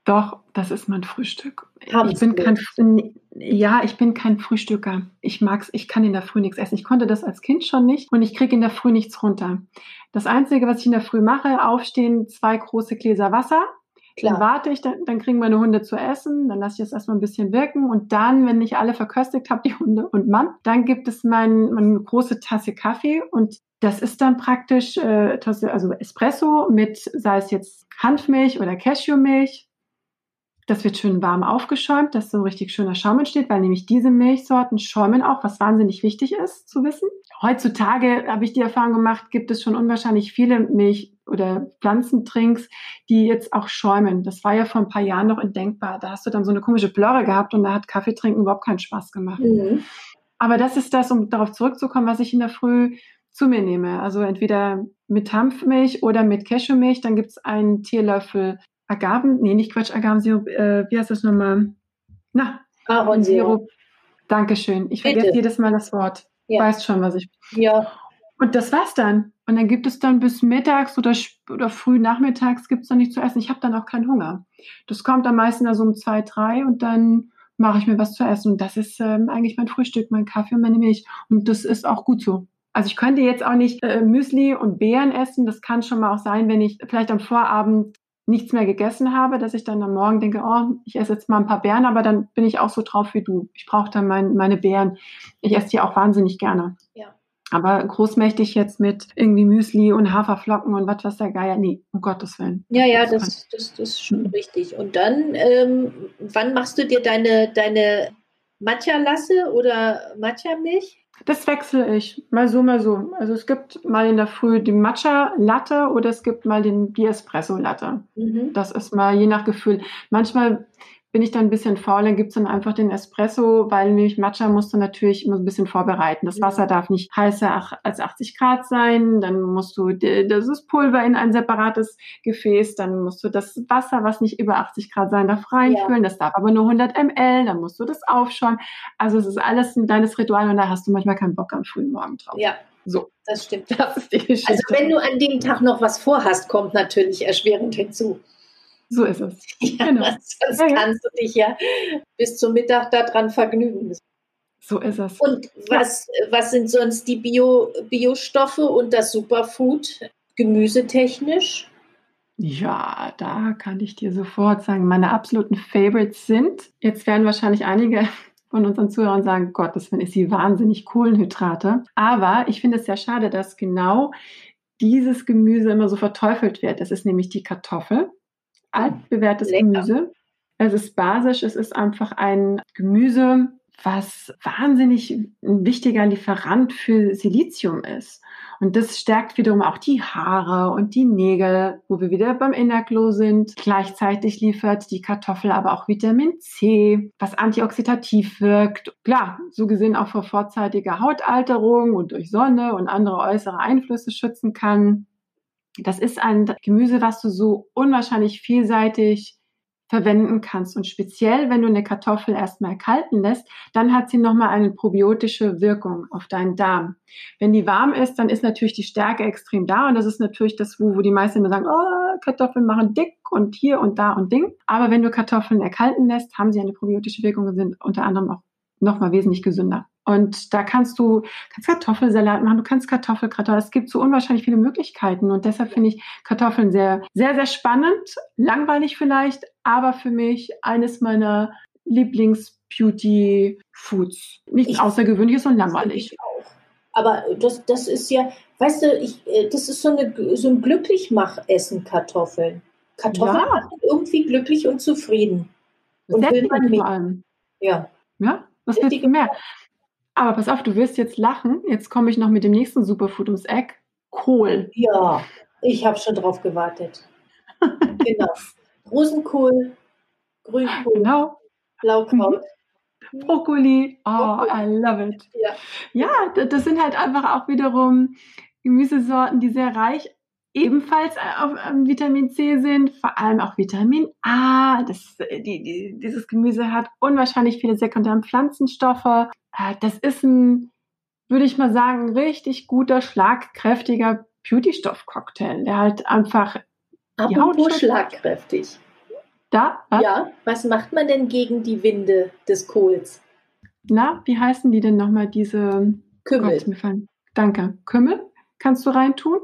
Doch, das ist mein Frühstück. Ich bin kein, ja, ich bin kein Frühstücker. Ich mag's, ich kann in der Früh nichts essen. Ich konnte das als Kind schon nicht und ich kriege in der Früh nichts runter. Das Einzige, was ich in der Früh mache, aufstehen, zwei große Gläser Wasser. Klar. Dann warte ich, dann, dann kriegen meine Hunde zu essen, dann lasse ich das erstmal ein bisschen wirken und dann, wenn ich alle verköstigt habe, [LAUGHS] die Hunde und Mann, dann gibt es mein, meine große Tasse Kaffee und das ist dann praktisch äh, also Espresso mit, sei es jetzt Hanfmilch oder Cashewmilch, das wird schön warm aufgeschäumt, dass so richtig schöner Schaum entsteht, weil nämlich diese Milchsorten schäumen auch, was wahnsinnig wichtig ist zu wissen. Heutzutage habe ich die Erfahrung gemacht, gibt es schon unwahrscheinlich viele Milch- oder Pflanzentrinks, die jetzt auch schäumen. Das war ja vor ein paar Jahren noch undenkbar. Da hast du dann so eine komische Blöre gehabt und da hat Kaffeetrinken überhaupt keinen Spaß gemacht. Mhm. Aber das ist das, um darauf zurückzukommen, was ich in der Früh zu mir nehme. Also entweder mit Hanfmilch oder mit Cashewmilch. Dann gibt es einen Teelöffel Agaven, nee, nicht Quatsch, Agavensirup, äh, wie heißt das nochmal? Na, Ahornsirup. Dankeschön. Ich vergesse Bitte. jedes Mal das Wort. Ja. Weißt schon, was ich. Ja. Und das war's dann. Und dann gibt es dann bis mittags oder, oder früh nachmittags gibt es dann nicht zu essen. Ich habe dann auch keinen Hunger. Das kommt am meisten also um zwei, drei und dann mache ich mir was zu essen. Und das ist ähm, eigentlich mein Frühstück, mein Kaffee und meine Milch. Und das ist auch gut so. Also ich könnte jetzt auch nicht äh, Müsli und Beeren essen. Das kann schon mal auch sein, wenn ich vielleicht am Vorabend nichts mehr gegessen habe, dass ich dann am Morgen denke, oh, ich esse jetzt mal ein paar Beeren, aber dann bin ich auch so drauf wie du. Ich brauche dann mein, meine Beeren. Ich esse die auch wahnsinnig gerne. Ja. Aber großmächtig jetzt mit irgendwie Müsli und Haferflocken und was was der Geier. Nee, um Gottes Willen. Ja, ja, das, das, das, ist schon richtig. Und dann, ähm, wann machst du dir deine, deine Matcha-Lasse oder Matcha-Milch? Das wechsle ich, mal so, mal so. Also es gibt mal in der Früh die Matcha-Latte oder es gibt mal den, die Espresso-Latte. Mhm. Das ist mal je nach Gefühl. Manchmal bin ich dann ein bisschen faul, dann gibt's dann einfach den Espresso, weil nämlich Matcha musst du natürlich immer ein bisschen vorbereiten. Das Wasser darf nicht heißer als 80 Grad sein, dann musst du das Pulver in ein separates Gefäß, dann musst du das Wasser, was nicht über 80 Grad sein darf, reinfüllen, ja. das darf aber nur 100 ml, dann musst du das aufschauen. Also es ist alles ein kleines Ritual und da hast du manchmal keinen Bock am frühen Morgen drauf. Ja. So. Das stimmt. Das ist die Geschichte. Also wenn du an dem Tag noch was vorhast, kommt natürlich erschwerend hinzu. So ist es. [LAUGHS] Ja, genau. Sonst ja, kannst du dich ja bis zum Mittag daran vergnügen. So ist es. Und was, was sind sonst die Bio, Biostoffe und das Superfood gemüsetechnisch? Ja, da kann ich dir sofort sagen, meine absoluten Favorites sind, jetzt werden wahrscheinlich einige [LAUGHS] von unseren Zuhörern sagen, Gott, das ist sie wahnsinnig Kohlenhydrate. Aber ich finde es sehr schade, dass genau dieses Gemüse immer so verteufelt wird. Das ist nämlich die Kartoffel altbewährtes Lecker. Gemüse. Es ist basisch, es ist einfach ein Gemüse, was wahnsinnig ein wichtiger Lieferant für Silizium ist. Und das stärkt wiederum auch die Haare und die Nägel, wo wir wieder beim Inner Glow sind. Gleichzeitig liefert die Kartoffel aber auch Vitamin C, was antioxidativ wirkt. Klar, so gesehen auch vor vorzeitiger Hautalterung und durch Sonne und andere äußere Einflüsse schützen kann. Das ist ein Gemüse, was du so unwahrscheinlich vielseitig verwenden kannst. Und speziell, wenn du eine Kartoffel erstmal kalten lässt, dann hat sie nochmal eine probiotische Wirkung auf deinen Darm. Wenn die warm ist, dann ist natürlich die Stärke extrem da. Und das ist natürlich das, wo, wo die meisten immer sagen, oh, Kartoffeln machen dick und hier und da und Ding. Aber wenn du Kartoffeln erkalten lässt, haben sie eine probiotische Wirkung und sind unter anderem auch nochmal wesentlich gesünder. Und da kannst du kannst Kartoffelsalat machen, du kannst Kartoffelkrater. Es gibt so unwahrscheinlich viele Möglichkeiten. Und deshalb finde ich Kartoffeln sehr, sehr, sehr spannend. Langweilig vielleicht, aber für mich eines meiner Lieblings-Beauty-Foods. Nichts ich, Außergewöhnliches und langweilig. Aber das, das ist ja, weißt du, ich, äh, das ist so, eine, so ein Glücklichmachessen, Kartoffeln. Kartoffeln ja. machen irgendwie glücklich und zufrieden. Und will man mit. Ja. Ja, was willst du mehr? Aber pass auf, du wirst jetzt lachen. Jetzt komme ich noch mit dem nächsten Superfood ums Eck. Kohl. Ja, ich habe schon drauf gewartet. [LAUGHS] genau. Rosenkohl, Grünkohl, genau. Blaukraut. [LAUGHS] Brokkoli. Oh, Brokkoli. I love it. Ja. ja, das sind halt einfach auch wiederum Gemüsesorten, die sehr reich ebenfalls auf Vitamin C sind, vor allem auch Vitamin A. Das, die, die, dieses Gemüse hat unwahrscheinlich viele sekundäre Pflanzenstoffe. Äh, das ist ein, würde ich mal sagen, richtig guter, schlagkräftiger Beauty-Stoff-Cocktail, der halt einfach Apropos schlagkräftig. Da? Was? Ja, was macht man denn gegen die Winde des Kohls? Na, wie heißen die denn nochmal, diese Kümmel? Gott, Danke. Kümmel kannst du reintun?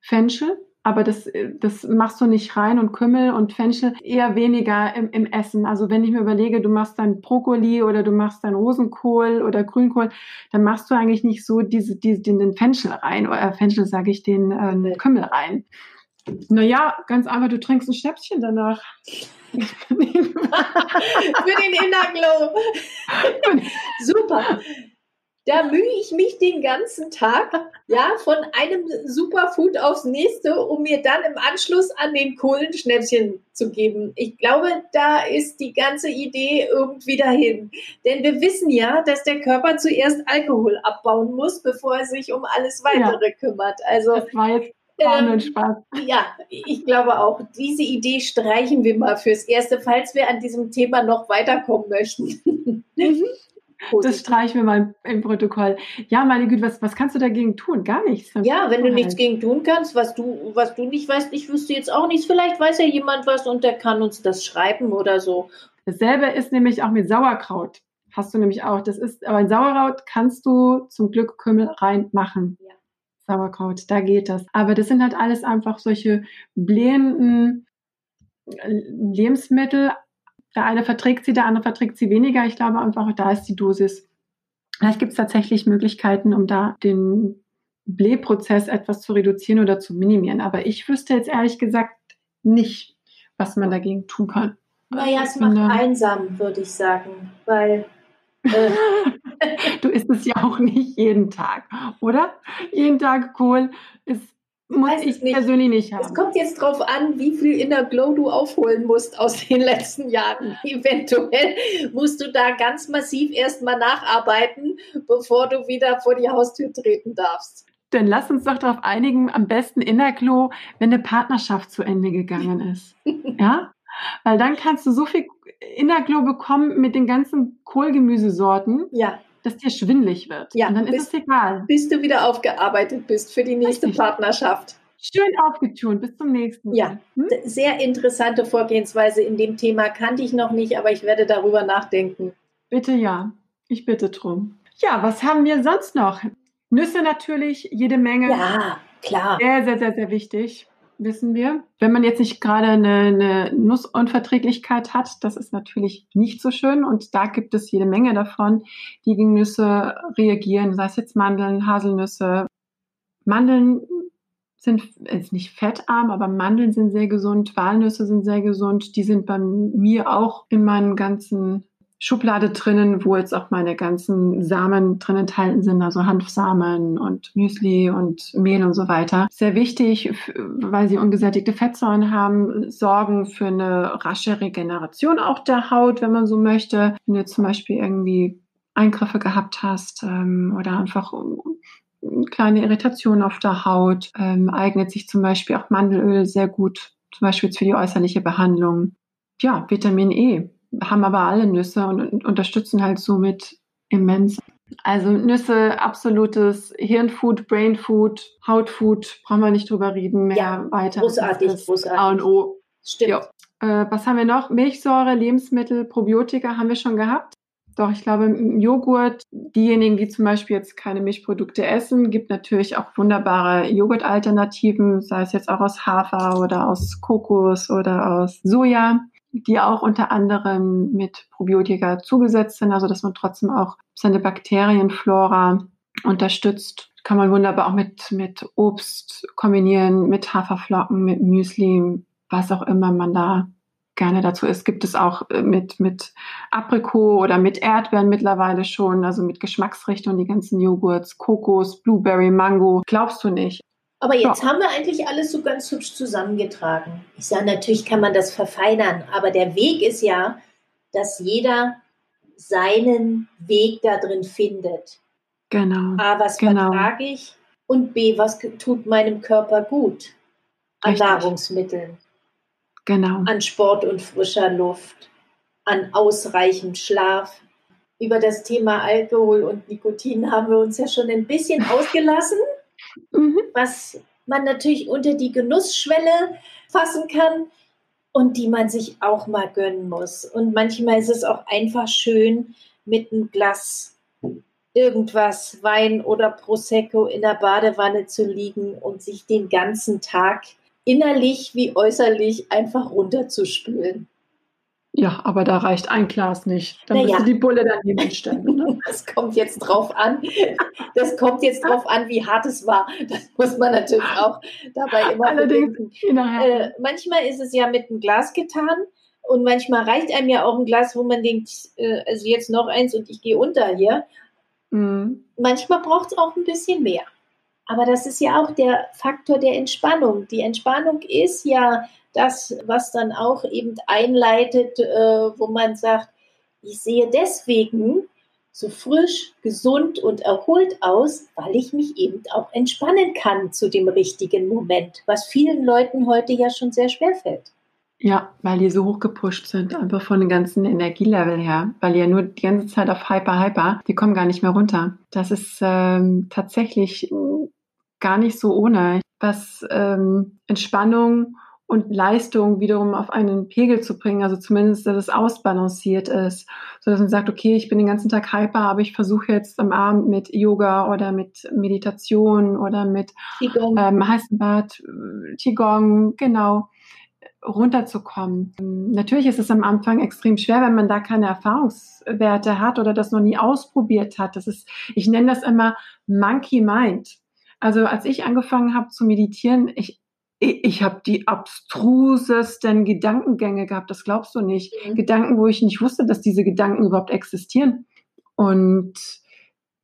Fenchel, aber das, das machst du nicht rein und Kümmel und Fenchel eher weniger im, im Essen. Also wenn ich mir überlege, du machst dann Brokkoli oder du machst dann Rosenkohl oder Grünkohl, dann machst du eigentlich nicht so diese, diese, den, den Fenchel rein, oder Fenchel sage ich, den ähm, Kümmel rein. Naja, ganz einfach, du trinkst ein Schnäpschen danach. [LAUGHS] Für den Inner Glow. [LAUGHS] Super. Da mühe ich mich den ganzen Tag, ja, von einem Superfood aufs nächste, um mir dann im Anschluss an den Kohlenschnäppchen zu geben. Ich glaube, da ist die ganze Idee irgendwie dahin. Denn wir wissen ja, dass der Körper zuerst Alkohol abbauen muss, bevor er sich um alles weitere ja. kümmert. Also das war jetzt ähm, Spaß. Ja, ich glaube auch, diese Idee streichen wir mal fürs Erste, falls wir an diesem Thema noch weiterkommen möchten. Mhm. Das streichen wir mal im Protokoll. Ja, meine Güte, was, was kannst du dagegen tun? Gar nichts. Ja, wenn du nichts gegen tun kannst, was du, was du nicht weißt, ich wüsste jetzt auch nichts. Vielleicht weiß ja jemand was und der kann uns das schreiben oder so. Dasselbe ist nämlich auch mit Sauerkraut. Hast du nämlich auch. Das ist, aber ein Sauerkraut kannst du zum Glück Kümmel reinmachen. Ja. Sauerkraut, da geht das. Aber das sind halt alles einfach solche blähenden Lebensmittel. Der eine verträgt sie, der andere verträgt sie weniger. Ich glaube einfach, da ist die Dosis. Vielleicht gibt es tatsächlich Möglichkeiten, um da den Blähprozess etwas zu reduzieren oder zu minimieren. Aber ich wüsste jetzt ehrlich gesagt nicht, was man dagegen tun kann. Naja, es macht einsam, würde ich sagen, weil äh, [LAUGHS] du isst es ja auch nicht jeden Tag, oder? Jeden Tag Kohl ist muss ich nicht. persönlich nicht haben. Es kommt jetzt darauf an, wie viel Inner Glow du aufholen musst aus [LAUGHS] den letzten Jahren. [LAUGHS] Eventuell musst du da ganz massiv erstmal nacharbeiten, bevor du wieder vor die Haustür treten darfst. Dann lass uns doch darauf einigen, am besten Inner Glow, wenn eine Partnerschaft zu Ende gegangen [LAUGHS] ist. ja? Weil dann kannst du so viel Innerglow bekommen mit den ganzen Kohlgemüsesorten. Ja. Dass dir schwindlig wird. Ja, und dann bis, ist es egal. Bis du wieder aufgearbeitet bist für die nächste Richtig. Partnerschaft. Schön aufgetunt. Bis zum nächsten Mal. Ja, hm? sehr interessante Vorgehensweise in dem Thema kannte ich noch nicht, aber ich werde darüber nachdenken. Bitte ja. Ich bitte drum. Ja, was haben wir sonst noch? Nüsse natürlich, jede Menge. Ja, klar. Sehr, sehr, sehr, sehr wichtig wissen wir. Wenn man jetzt nicht gerade eine, eine Nussunverträglichkeit hat, das ist natürlich nicht so schön und da gibt es jede Menge davon, die gegen Nüsse reagieren, sei es jetzt Mandeln, Haselnüsse. Mandeln sind jetzt nicht fettarm, aber Mandeln sind sehr gesund, Walnüsse sind sehr gesund. Die sind bei mir auch in meinen ganzen Schublade drinnen, wo jetzt auch meine ganzen Samen drin enthalten sind, also Hanfsamen und Müsli und Mehl und so weiter. Sehr wichtig, weil sie ungesättigte Fettsäuren haben, sorgen für eine rasche Regeneration auch der Haut, wenn man so möchte. Wenn du zum Beispiel irgendwie Eingriffe gehabt hast ähm, oder einfach kleine Irritationen auf der Haut, ähm, eignet sich zum Beispiel auch Mandelöl sehr gut, zum Beispiel für die äußerliche Behandlung. Ja, Vitamin E haben aber alle Nüsse und, und unterstützen halt somit immens. Also Nüsse, absolutes Hirnfood, Brainfood, Hautfood, brauchen wir nicht drüber reden mehr ja, weiter. Großartig, großartig. A und O. Stimmt. Äh, was haben wir noch? Milchsäure, Lebensmittel, Probiotika haben wir schon gehabt. Doch, ich glaube, Joghurt, diejenigen, die zum Beispiel jetzt keine Milchprodukte essen, gibt natürlich auch wunderbare Joghurtalternativen, sei es jetzt auch aus Hafer oder aus Kokos oder aus Soja die auch unter anderem mit Probiotika zugesetzt sind, also dass man trotzdem auch seine Bakterienflora unterstützt. Kann man wunderbar auch mit, mit Obst kombinieren, mit Haferflocken, mit Müsli, was auch immer man da gerne dazu isst. Gibt es auch äh, mit, mit Aprikot oder mit Erdbeeren mittlerweile schon, also mit Geschmacksrichtungen, die ganzen Joghurts, Kokos, Blueberry, Mango. Glaubst du nicht? Aber jetzt ja. haben wir eigentlich alles so ganz hübsch zusammengetragen. Ich sage, natürlich kann man das verfeinern, aber der Weg ist ja, dass jeder seinen Weg da drin findet. Genau. A, was genau. vertrage ich? Und B, was tut meinem Körper gut? An Richtig. Nahrungsmitteln. Genau. An Sport und frischer Luft. An ausreichend Schlaf. Über das Thema Alkohol und Nikotin haben wir uns ja schon ein bisschen [LAUGHS] ausgelassen mhm. was man natürlich unter die Genussschwelle fassen kann und die man sich auch mal gönnen muss. Und manchmal ist es auch einfach schön, mit einem Glas irgendwas, Wein oder Prosecco in der Badewanne zu liegen und sich den ganzen Tag innerlich wie äußerlich einfach runterzuspülen. Ja, aber da reicht ein Glas nicht. Dann naja. müsste die Bulle daneben stellen. Ne? Das kommt jetzt drauf an. Das kommt jetzt drauf an, wie hart es war. Das muss man natürlich auch dabei immer Allerdings, äh, manchmal ist es ja mit einem Glas getan und manchmal reicht einem ja auch ein Glas, wo man denkt, äh, also jetzt noch eins und ich gehe unter hier. Mhm. Manchmal braucht es auch ein bisschen mehr. Aber das ist ja auch der Faktor der Entspannung. Die Entspannung ist ja das, was dann auch eben einleitet, äh, wo man sagt, ich sehe deswegen so frisch, gesund und erholt aus, weil ich mich eben auch entspannen kann zu dem richtigen Moment, was vielen Leuten heute ja schon sehr schwer fällt. Ja, weil die so hochgepusht sind, einfach von dem ganzen Energielevel her, weil die ja nur die ganze Zeit auf Hyper, Hyper, die kommen gar nicht mehr runter. Das ist ähm, tatsächlich gar nicht so ohne, was ähm, Entspannung und Leistung wiederum auf einen Pegel zu bringen, also zumindest, dass es ausbalanciert ist, so dass man sagt, okay, ich bin den ganzen Tag hyper, aber ich versuche jetzt am Abend mit Yoga oder mit Meditation oder mit Qigong. Ähm, heißen Bad, Qigong, genau, runterzukommen. Natürlich ist es am Anfang extrem schwer, wenn man da keine Erfahrungswerte hat oder das noch nie ausprobiert hat. Das ist, ich nenne das immer Monkey Mind. Also als ich angefangen habe zu meditieren, ich, ich, habe die abstrusesten Gedankengänge gehabt, das glaubst du nicht. Mhm. Gedanken, wo ich nicht wusste, dass diese Gedanken überhaupt existieren. Und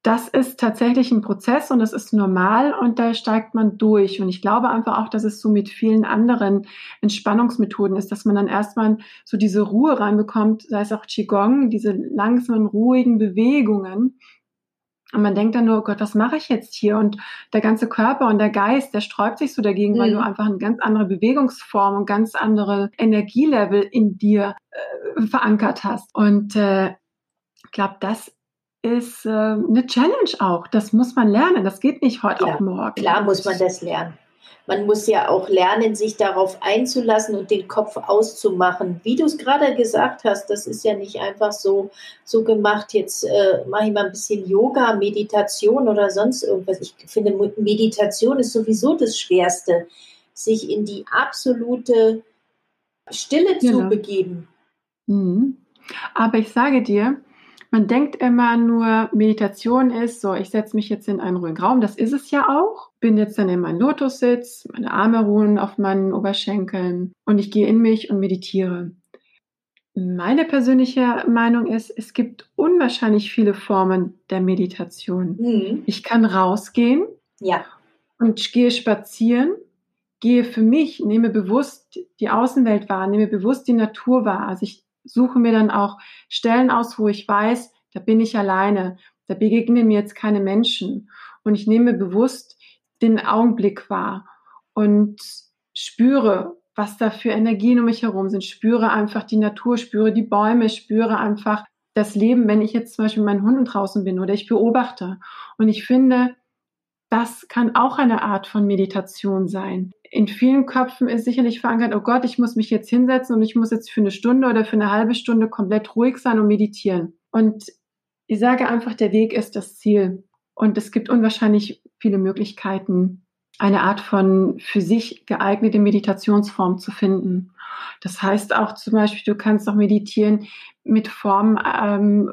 das ist tatsächlich ein Prozess und das ist normal und da steigt man durch. Und ich glaube einfach auch, dass es so mit vielen anderen Entspannungsmethoden ist, dass man dann erstmal so diese Ruhe reinbekommt, sei es auch Qigong, diese langsamen, ruhigen Bewegungen. Und man denkt dann nur, oh Gott, was mache ich jetzt hier? Und der ganze Körper und der Geist, der sträubt sich so dagegen, mhm. weil du einfach eine ganz andere Bewegungsform und ganz andere Energielevel in dir äh, verankert hast. Und äh, ich glaube, das ist äh, eine Challenge auch. Das muss man lernen. Das geht nicht heute ja, auf morgen. Klar muss man das lernen. Man muss ja auch lernen, sich darauf einzulassen und den Kopf auszumachen. Wie du es gerade gesagt hast, das ist ja nicht einfach so, so gemacht. Jetzt äh, mache ich mal ein bisschen Yoga, Meditation oder sonst irgendwas. Ich finde, Meditation ist sowieso das Schwerste, sich in die absolute Stille genau. zu begeben. Mhm. Aber ich sage dir, man denkt immer nur, Meditation ist so, ich setze mich jetzt in einen ruhigen Raum. Das ist es ja auch. Bin jetzt dann in meinem Lotussitz, meine Arme ruhen auf meinen Oberschenkeln und ich gehe in mich und meditiere. Meine persönliche Meinung ist, es gibt unwahrscheinlich viele Formen der Meditation. Mhm. Ich kann rausgehen ja. und gehe spazieren, gehe für mich, nehme bewusst die Außenwelt wahr, nehme bewusst die Natur wahr. Also ich suche mir dann auch Stellen aus, wo ich weiß, da bin ich alleine, da begegnen mir jetzt keine Menschen. Und ich nehme bewusst den Augenblick wahr und spüre, was da für Energien um mich herum sind. Spüre einfach die Natur, spüre die Bäume, spüre einfach das Leben, wenn ich jetzt zum Beispiel mit meinen Hunden draußen bin oder ich beobachte. Und ich finde, das kann auch eine Art von Meditation sein. In vielen Köpfen ist sicherlich verankert, oh Gott, ich muss mich jetzt hinsetzen und ich muss jetzt für eine Stunde oder für eine halbe Stunde komplett ruhig sein und meditieren. Und ich sage einfach, der Weg ist das Ziel. Und es gibt unwahrscheinlich viele Möglichkeiten, eine Art von für sich geeignete Meditationsform zu finden. Das heißt auch zum Beispiel, du kannst auch meditieren mit Form ähm,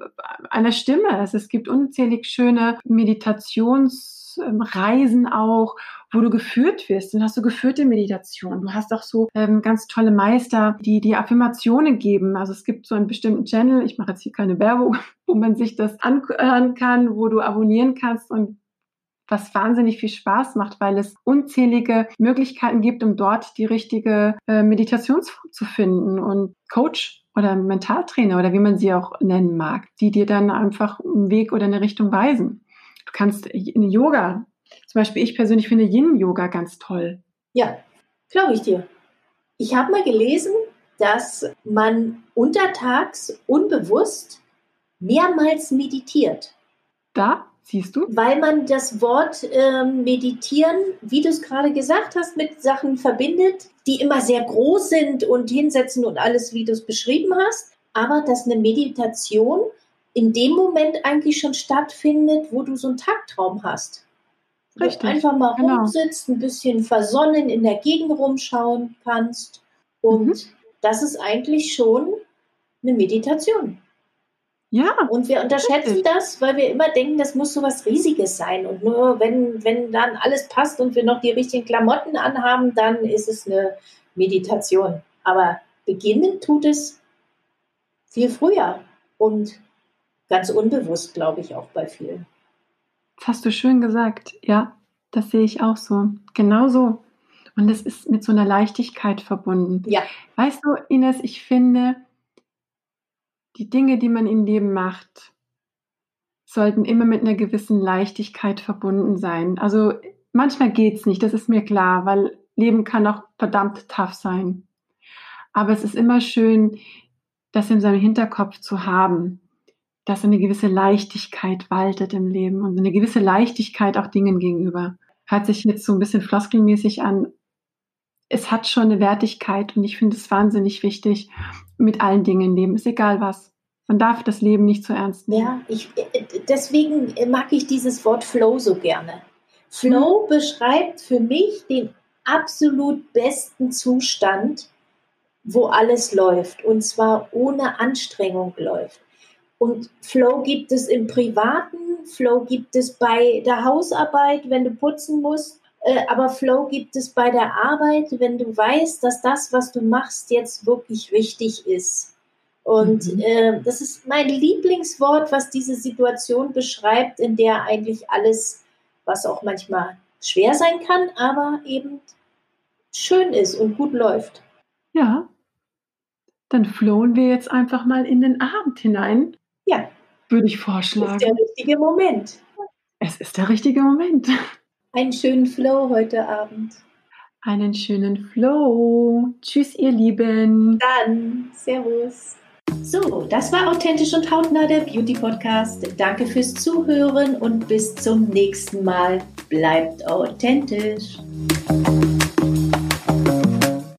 einer Stimme. Also es gibt unzählig schöne Meditations Reisen auch, wo du geführt wirst. Dann hast du geführte Meditation. Du hast auch so ähm, ganz tolle Meister, die dir Affirmationen geben. Also es gibt so einen bestimmten Channel, ich mache jetzt hier keine Werbung, [LAUGHS] wo man sich das anhören kann, wo du abonnieren kannst und was wahnsinnig viel Spaß macht, weil es unzählige Möglichkeiten gibt, um dort die richtige äh, Meditationsform zu finden und Coach oder Mentaltrainer oder wie man sie auch nennen mag, die dir dann einfach einen Weg oder eine Richtung weisen. Du kannst in Yoga, zum Beispiel ich persönlich finde Yin-Yoga ganz toll. Ja, glaube ich dir. Ich habe mal gelesen, dass man untertags unbewusst mehrmals meditiert. Da siehst du? Weil man das Wort äh, meditieren, wie du es gerade gesagt hast, mit Sachen verbindet, die immer sehr groß sind und hinsetzen und alles, wie du es beschrieben hast. Aber dass eine Meditation in dem Moment eigentlich schon stattfindet, wo du so einen Tagtraum hast. Richtig. Einfach mal genau. rumsitzt, ein bisschen versonnen in der Gegend rumschauen kannst. Und mhm. das ist eigentlich schon eine Meditation. Ja. Und wir unterschätzen richtig. das, weil wir immer denken, das muss so was Riesiges sein. Und nur wenn, wenn dann alles passt und wir noch die richtigen Klamotten anhaben, dann ist es eine Meditation. Aber beginnen tut es viel früher. Und Ganz unbewusst, glaube ich, auch bei vielen. Das hast du schön gesagt. Ja, das sehe ich auch so. Genau so. Und es ist mit so einer Leichtigkeit verbunden. Ja. Weißt du, Ines, ich finde, die Dinge, die man im Leben macht, sollten immer mit einer gewissen Leichtigkeit verbunden sein. Also manchmal geht's nicht, das ist mir klar, weil Leben kann auch verdammt tough sein. Aber es ist immer schön, das in seinem Hinterkopf zu haben, dass eine gewisse Leichtigkeit waltet im Leben und eine gewisse Leichtigkeit auch Dingen gegenüber. Hört sich jetzt so ein bisschen floskelmäßig an. Es hat schon eine Wertigkeit und ich finde es wahnsinnig wichtig mit allen Dingen im Leben. Ist egal was. Man darf das Leben nicht zu ernst nehmen. Ja, ich, deswegen mag ich dieses Wort Flow so gerne. Flow mhm. beschreibt für mich den absolut besten Zustand, wo alles läuft und zwar ohne Anstrengung läuft. Und Flow gibt es im Privaten, Flow gibt es bei der Hausarbeit, wenn du putzen musst, äh, aber Flow gibt es bei der Arbeit, wenn du weißt, dass das, was du machst, jetzt wirklich wichtig ist. Und mhm. äh, das ist mein Lieblingswort, was diese Situation beschreibt, in der eigentlich alles, was auch manchmal schwer sein kann, aber eben schön ist und gut läuft. Ja, dann flohen wir jetzt einfach mal in den Abend hinein. Ja. Würde ich vorschlagen. Das ist der richtige Moment. Es ist der richtige Moment. Einen schönen Flow heute Abend. Einen schönen Flow. Tschüss, ihr Lieben. Dann, Servus. So, das war Authentisch und Hautnah, der Beauty Podcast. Danke fürs Zuhören und bis zum nächsten Mal. Bleibt authentisch.